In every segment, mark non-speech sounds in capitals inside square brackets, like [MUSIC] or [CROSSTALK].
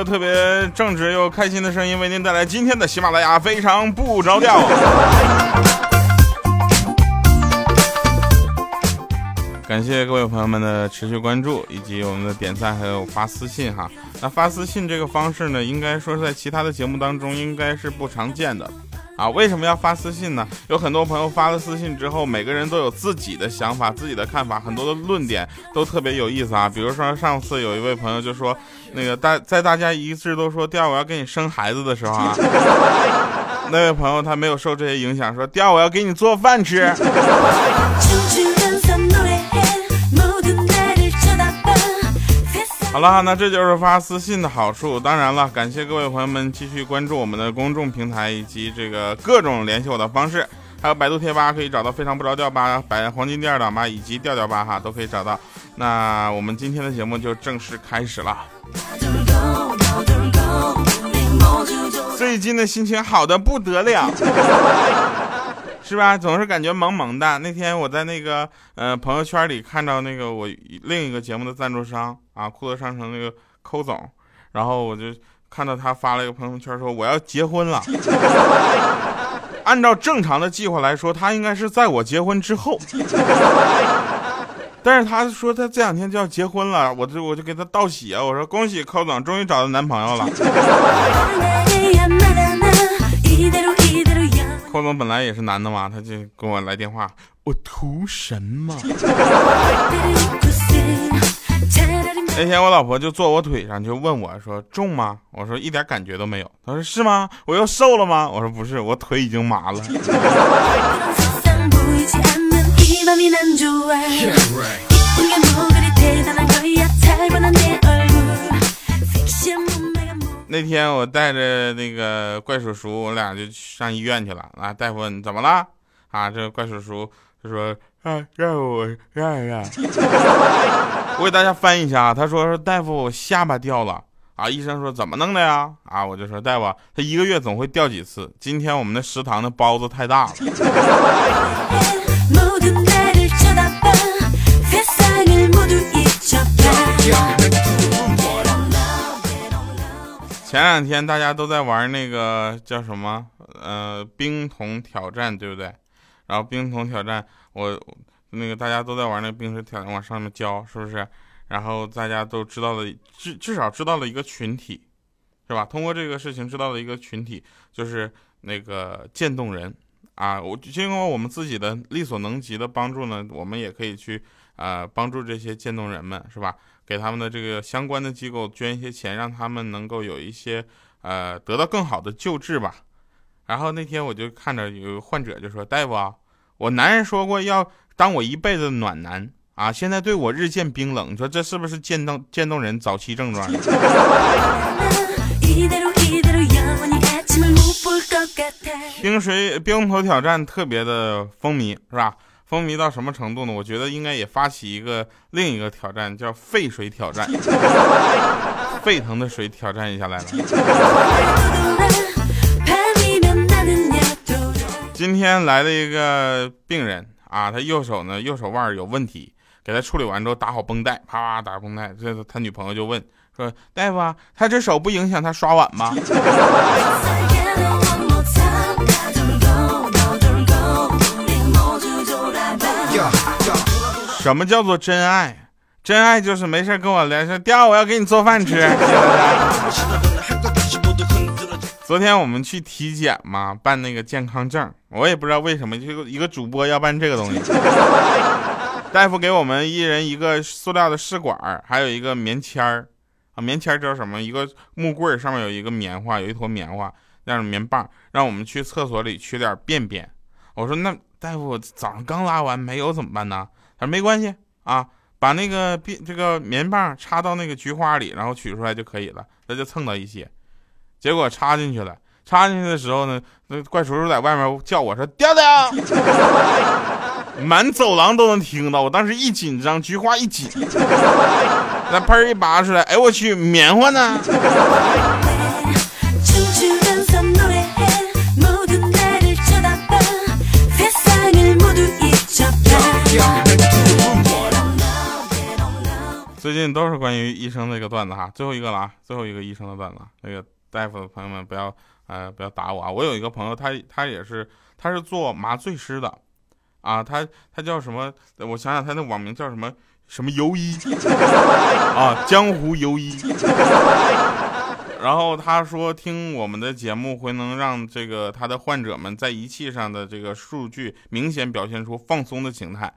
个特别正直又开心的声音，为您带来今天的喜马拉雅非常不着调。感谢各位朋友们的持续关注，以及我们的点赞，还有发私信哈。那发私信这个方式呢，应该说在其他的节目当中应该是不常见的啊。为什么要发私信呢？有很多朋友发了私信之后，每个人都有自己的想法、自己的看法，很多的论点都特别有意思啊。比如说上次有一位朋友就说，那个大在大家一致都说第二我要给你生孩子的时候啊，[LAUGHS] 那位朋友他没有受这些影响，说第二我要给你做饭吃。[LAUGHS] 好了，那这就是发私信的好处。当然了，感谢各位朋友们继续关注我们的公众平台以及这个各种联系我的方式，还有百度贴吧可以找到非常不着调吧、百黄金第二档吧以及调调吧哈都可以找到。那我们今天的节目就正式开始了。最近的心情好的不得了。是吧？总是感觉萌萌的。那天我在那个呃朋友圈里看到那个我另一个节目的赞助商啊，酷乐商城那个抠总，然后我就看到他发了一个朋友圈说我要结婚了。[LAUGHS] 按照正常的计划来说，他应该是在我结婚之后，但是他说他这两天就要结婚了，我就我就给他道喜啊，我说恭喜抠总终于找到男朋友了。[LAUGHS] 寇总本来也是男的嘛，他就跟我来电话，我图什么。那天我老婆就坐我腿上，就问我说重吗？我说一点感觉都没有。她说是吗？我又瘦了吗？我说不是，我腿已经麻了。[LAUGHS] 那天我带着那个怪叔叔，我俩就上医院去了。啊，大夫问怎么了？啊，这怪叔叔就说：“啊，让我让让。[LAUGHS] ”我给大家翻译一下啊，他说：“大夫，我下巴掉了。”啊，医生说：“怎么弄的呀？”啊，我就说：“大夫，他一个月总会掉几次。今天我们的食堂的包子太大了。” [LAUGHS] 前两天大家都在玩那个叫什么？呃，冰桶挑战，对不对？然后冰桶挑战，我那个大家都在玩那个冰水挑战，往上面浇，是不是？然后大家都知道了，至至少知道了一个群体，是吧？通过这个事情知道了一个群体，就是那个渐冻人啊。我经过我们自己的力所能及的帮助呢，我们也可以去啊帮助这些渐冻人们，是吧？给他们的这个相关的机构捐一些钱，让他们能够有一些呃得到更好的救治吧。然后那天我就看着有患者就说：“大夫啊，我男人说过要当我一辈子的暖男啊，现在对我日渐冰冷，你说这是不是渐冻渐冻人早期症状？[LAUGHS] ”冰水冰头挑战特别的风靡，是吧？风靡到什么程度呢？我觉得应该也发起一个另一个挑战，叫沸水挑战，沸腾的水挑战一下来了。今天来了一个病人啊，他右手呢右手腕有问题，给他处理完之后打好绷带，啪啪打绷带。这他女朋友就问说：“大夫，他这手不影响他刷碗吗？” [LAUGHS] 什么叫做真爱？真爱就是没事跟我聊说，第二我要给你做饭吃。昨天我们去体检嘛，办那个健康证，我也不知道为什么，就一个主播要办这个东西。大夫给我们一人一个塑料的试管，还有一个棉签儿啊，棉签儿叫什么？一个木棍上面有一个棉花，有一坨棉花，那种棉棒，让我们去厕所里取点便便。我说那大夫早上刚拉完没有怎么办呢？他说没关系啊，把那个便这个棉棒插到那个菊花里，然后取出来就可以了。那就蹭到一些，结果插进去了。插进去的时候呢，那怪叔叔在外面叫我说：“调调！” [LAUGHS] 满走廊都能听到。我当时一紧张，菊花一紧，[LAUGHS] 那喷一拔出来，哎我去，棉花呢？最近都是关于医生的一个段子哈，最后一个了啊，最后一个医生的段子，那个大夫的朋友们不要呃不要打我啊，我有一个朋友，他他也是他是做麻醉师的，啊，他他叫什么？我想想他那网名叫什么什么游医 [LAUGHS] 啊，江湖游医。[LAUGHS] 然后他说听我们的节目会能让这个他的患者们在仪器上的这个数据明显表现出放松的形态。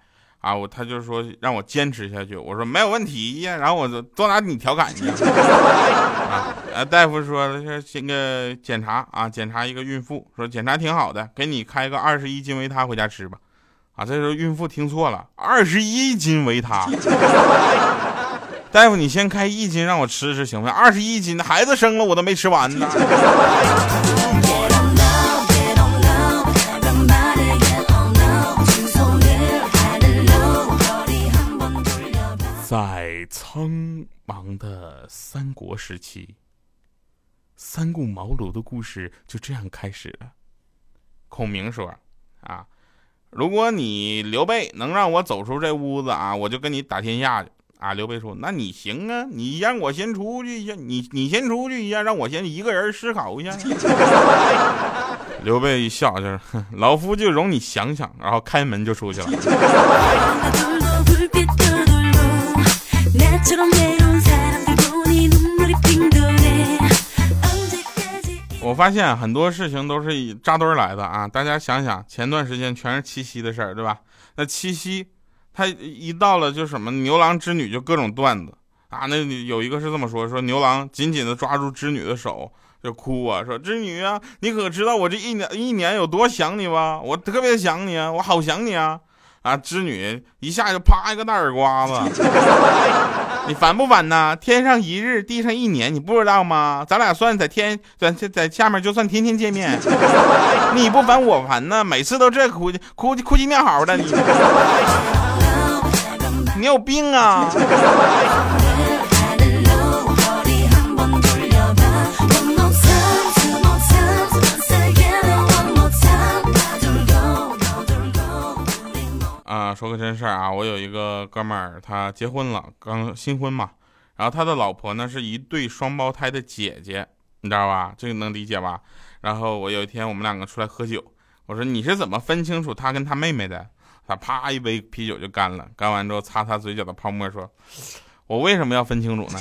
啊，我他就说让我坚持下去，我说没有问题呀，然后我就多拿你调侃去。[LAUGHS] 啊，大夫说说先个检查啊，检查一个孕妇，说检查挺好的，给你开个二十一斤维他回家吃吧。啊，这时候孕妇听错了，二十一斤维他。[LAUGHS] 大夫，你先开一斤让我吃吃行不行？二十一斤，孩子生了我都没吃完呢。在苍茫的三国时期，三顾茅庐的故事就这样开始了。孔明说：“啊，如果你刘备能让我走出这屋子啊，我就跟你打天下去。”啊，刘备说：“那你行啊，你让我先出去一下，你你先出去一下，让我先一个人思考一下。[LAUGHS] ”刘备一笑，就是老夫就容你想想，然后开门就出去了。[LAUGHS] [LAUGHS] 我发现很多事情都是以扎堆来的啊！大家想想，前段时间全是七夕的事儿，对吧？那七夕，他一到了就什么牛郎织女就各种段子啊！那有一个是这么说：说牛郎紧紧的抓住织女的手就哭啊，说织女啊，你可知道我这一年一年有多想你吧？我特别想你啊，我好想你啊！啊，织女一下就啪一个大耳刮子。你烦不烦呐？天上一日，地上一年，你不知道吗？咱俩算在天，在在下面就算天天见面。你不烦我烦呢，每次都这哭哭哭唧尿嚎的，你你有病啊！啊，说个真事儿啊，我有一个哥们儿，他结婚了，刚新婚嘛，然后他的老婆呢是一对双胞胎的姐姐，你知道吧？这个能理解吧？然后我有一天我们两个出来喝酒，我说你是怎么分清楚他跟他妹妹的？他啪一杯啤酒就干了，干完之后擦擦嘴角的泡沫，说：“我为什么要分清楚呢？”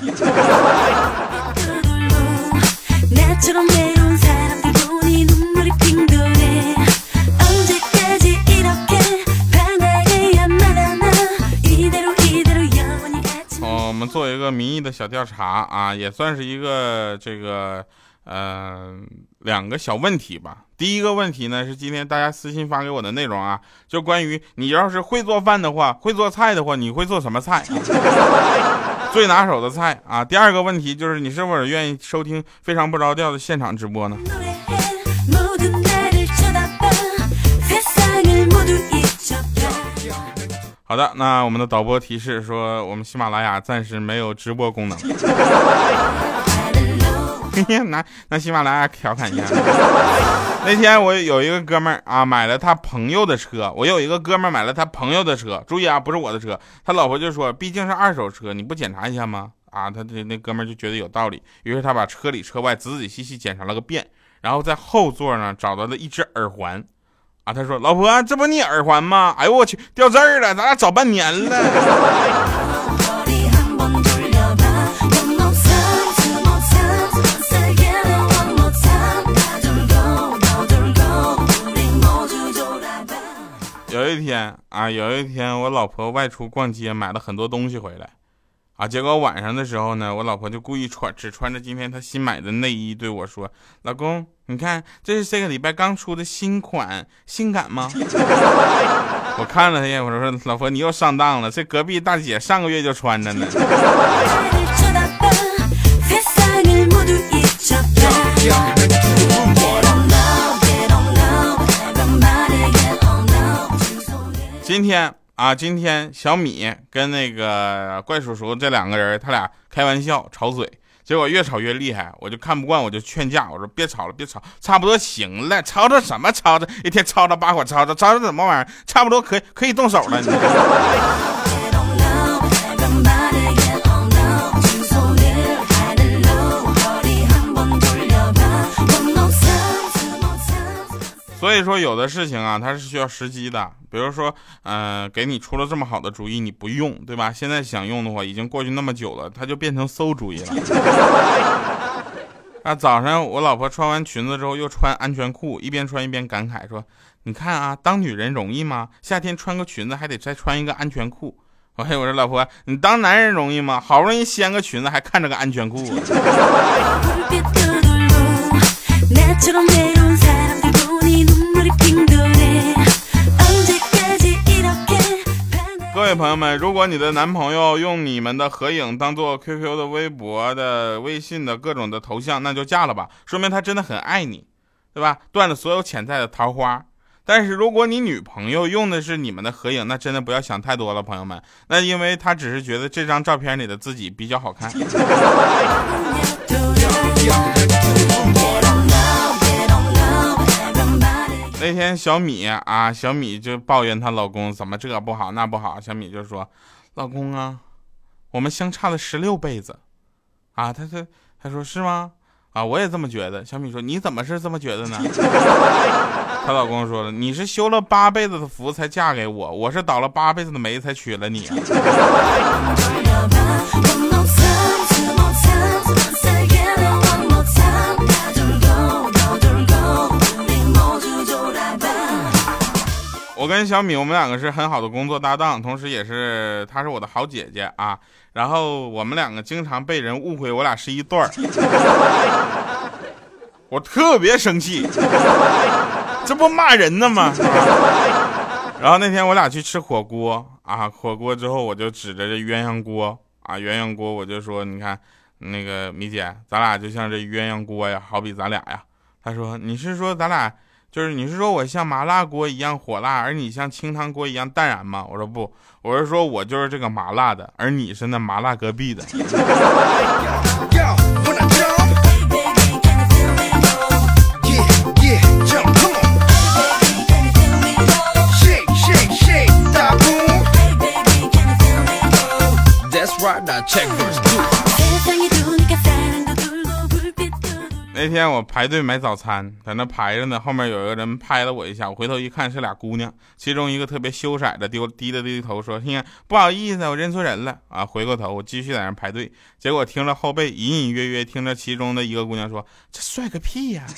做一个民意的小调查啊，也算是一个这个呃两个小问题吧。第一个问题呢是今天大家私信发给我的内容啊，就关于你要是会做饭的话，会做菜的话，你会做什么菜？[LAUGHS] 最拿手的菜啊。第二个问题就是你是否愿意收听非常不着调的现场直播呢？好的，那我们的导播提示说，我们喜马拉雅暂时没有直播功能。[LAUGHS] 拿拿喜马拉雅调侃一下。那天我有一个哥们儿啊，买了他朋友的车。我有一个哥们儿买了他朋友的车，注意啊，不是我的车。他老婆就说，毕竟是二手车，你不检查一下吗？啊，他这那哥们儿就觉得有道理，于是他把车里车外仔仔细细检查了个遍，然后在后座呢找到了一只耳环。啊，他说：“老婆，这不你耳环吗？哎呦我去，掉字儿了，咱俩找半年了。”有一天啊，有一天我老婆外出逛街，买了很多东西回来。啊！结果晚上的时候呢，我老婆就故意穿只穿着今天她新买的内衣对我说：“老公，你看这是这个礼拜刚出的新款，性感吗？” [LAUGHS] 我看了她一眼，我说：“老婆，你又上当了，这隔壁大姐上个月就穿着呢。”今天。啊今天小米跟那个怪叔叔这两个人他俩开玩笑吵嘴结果越吵越厉害我就看不惯我就劝架我说别吵了别吵差不多行了吵吵什么吵吵一天吵吵把火吵吵吵吵什么玩意儿？差不多可可以动手了你所以说有的事情啊它是需要时机的比如说，嗯，给你出了这么好的主意，你不用，对吧？现在想用的话，已经过去那么久了，它就变成馊主意了。啊，早上我老婆穿完裙子之后又穿安全裤，一边穿一边感慨说：“你看啊，当女人容易吗？夏天穿个裙子还得再穿一个安全裤。”我嘿，我说老婆，你当男人容易吗？好不容易掀个裙子，还看着个安全裤。各位朋友们，如果你的男朋友用你们的合影当做 QQ 的、微博的、微信的各种的头像，那就嫁了吧，说明他真的很爱你，对吧？断了所有潜在的桃花。但是如果你女朋友用的是你们的合影，那真的不要想太多了，朋友们。那因为她只是觉得这张照片里的自己比较好看。[LAUGHS] 那天小米啊，小米就抱怨她老公怎么这不好那不好。小米就说：“老公啊，我们相差了十六辈子，啊，他他他说是吗？啊，我也这么觉得。”小米说：“你怎么是这么觉得呢？” [LAUGHS] 她老公说了：“你是修了八辈子的福才嫁给我，我是倒了八辈子的霉才娶了你。[LAUGHS] ”我跟小米，我们两个是很好的工作搭档，同时也是她是我的好姐姐啊。然后我们两个经常被人误会我俩是一对儿，我特别生气，这不骂人呢吗？[LAUGHS] 然后那天我俩去吃火锅啊，火锅之后我就指着这鸳鸯锅啊，鸳鸯锅我就说，你看那个米姐，咱俩就像这鸳鸯锅呀，好比咱俩呀。她说你是说咱俩？就是你是说我像麻辣锅一样火辣，而你像清汤锅一样淡然吗？我说不，我是说我就是这个麻辣的，而你是那麻辣隔壁的。那天我排队买早餐，在那排着呢，后面有一个人拍了我一下，我回头一看是俩姑娘，其中一个特别羞涩的丢低了低头说：“听不好意思，我认错人了啊。”回过头我继续在那排队，结果听着后背隐隐约约听着其中的一个姑娘说：“这帅个屁呀！[LAUGHS] ”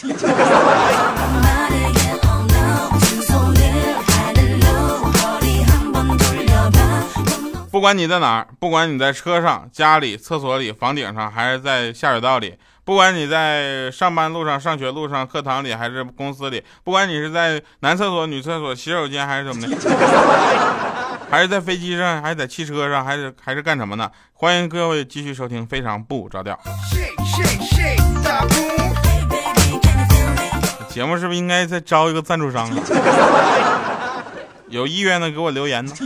不管你在哪儿，不管你在车上、家里、厕所里、房顶上，还是在下水道里。不管你在上班路上、上学路上、课堂里还是公司里，不管你是在男厕所、女厕所、洗手间还是怎么的，[LAUGHS] 还是在飞机上，还是在汽车上，还是还是干什么呢？欢迎各位继续收听，非常不着调。节目是不是应该再招一个赞助商啊？有意愿的给我留言呢。[LAUGHS]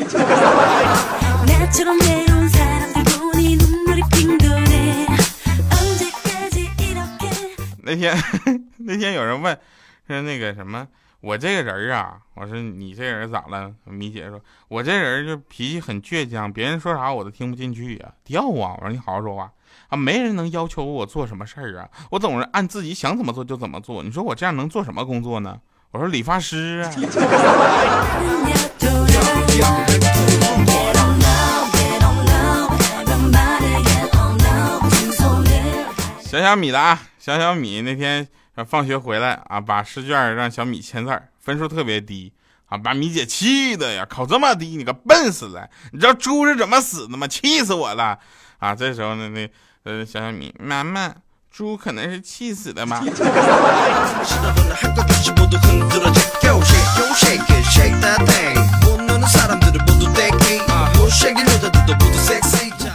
那天，[LAUGHS] 那天有人问，说那个什么，我这个人啊，我说你这人咋了？米姐说，我这人就脾气很倔强，别人说啥我都听不进去呀，掉啊！我说你好好说话啊，没人能要求我做什么事儿啊，我总是按自己想怎么做就怎么做。你说我这样能做什么工作呢？我说理发师啊。[LAUGHS] 小小米的啊。小小米那天放学回来啊，把试卷让小米签字，分数特别低啊，把米姐气的呀，考这么低，你个笨死了！你知道猪是怎么死的吗？气死我了啊！这时候呢，那呃小小米妈妈，猪可能是气死的吗？[LAUGHS]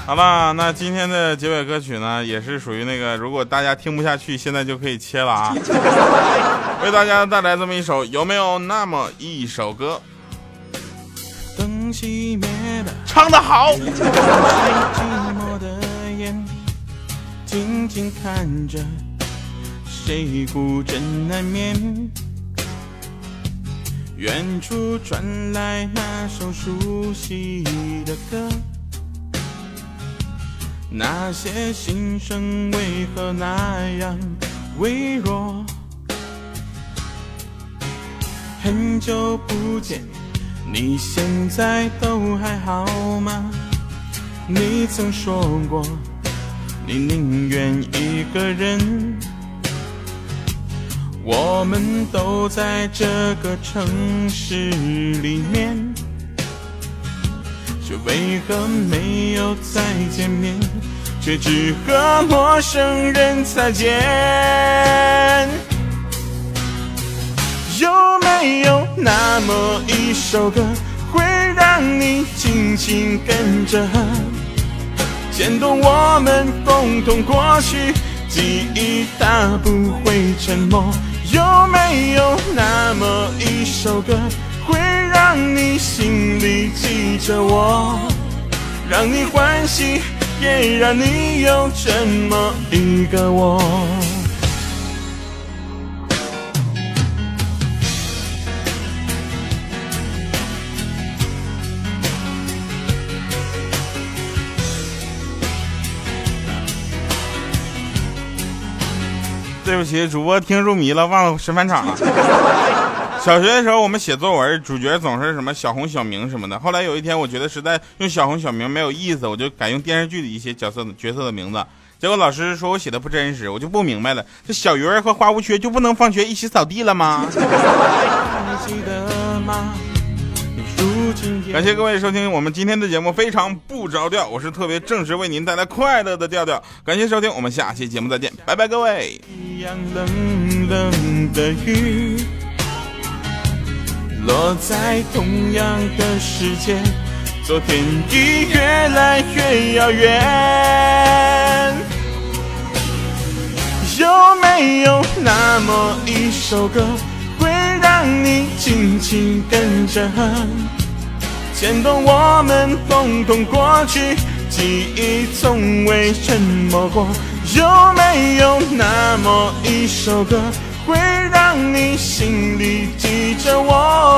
好了，那今天的结尾歌曲呢，也是属于那个，如果大家听不下去，现在就可以切了啊。[LAUGHS] 为大家带来这么一首，有没有那么一首歌？灯熄灭了，唱得好。静静看着，谁孤枕难眠？远处传来那首熟悉的歌。那些心声为何那样微弱？很久不见，你现在都还好吗？你曾说过，你宁愿一个人。我们都在这个城市里面，却为何没有再见面？却只和陌生人擦肩。有没有那么一首歌，会让你轻轻跟着，牵动我们共同过去，记忆它不会沉默。有没有那么一首歌，会让你心里记着我，让你欢喜？也让你有这么一个我。对不起，主播听入迷了，忘了审返场了。小学的时候，我们写作文，主角总是什么小红、小明什么的。后来有一天，我觉得实在用小红、小明没有意思，我就改用电视剧的一些角色角色的名字。结果老师说我写的不真实，我就不明白了，这小鱼儿和花无缺就不能放学一起扫地了吗？[LAUGHS] 感谢各位收听我们今天的节目，非常不着调，我是特别正式为您带来快乐的调调。感谢收听，我们下期节目再见，拜拜，各位。落在同样的时间，昨天已越来越遥远。有没有那么一首歌，会让你轻轻跟着，牵动我们共同过去，记忆从未沉默过？有没有那么一首歌？会让你心里记着我，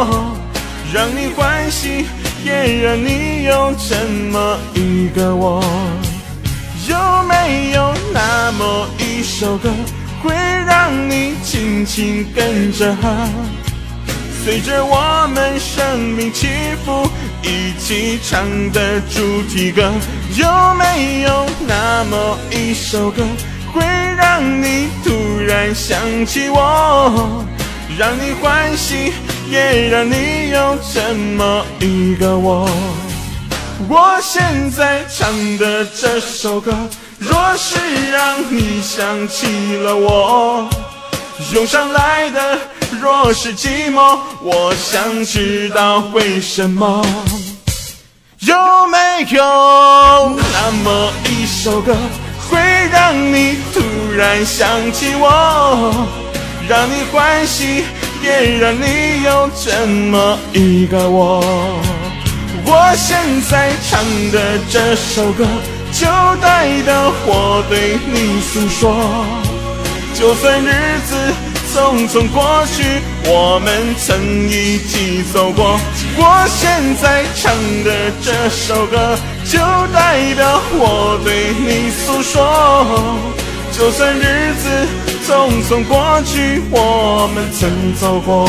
让你欢喜，也让你有这么一个我。有没有那么一首歌，会让你轻轻跟着和，随着我们生命起伏，一起唱的主题歌？有没有那么一首歌？会让你突然想起我，让你欢喜，也让你有这么一个我。我现在唱的这首歌，若是让你想起了我，涌上来的若是寂寞，我想知道为什么。有没有那么一首歌？会让你突然想起我，让你欢喜，也让你有这么一个我。我现在唱的这首歌，就代表我对你诉说。就算日子匆匆过去，我们曾一起走过。我现在唱的这首歌。就代表我对你诉说，就算日子匆匆过去，我们曾走过；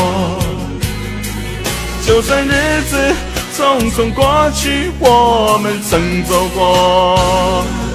就算日子匆匆过去，我们曾走过。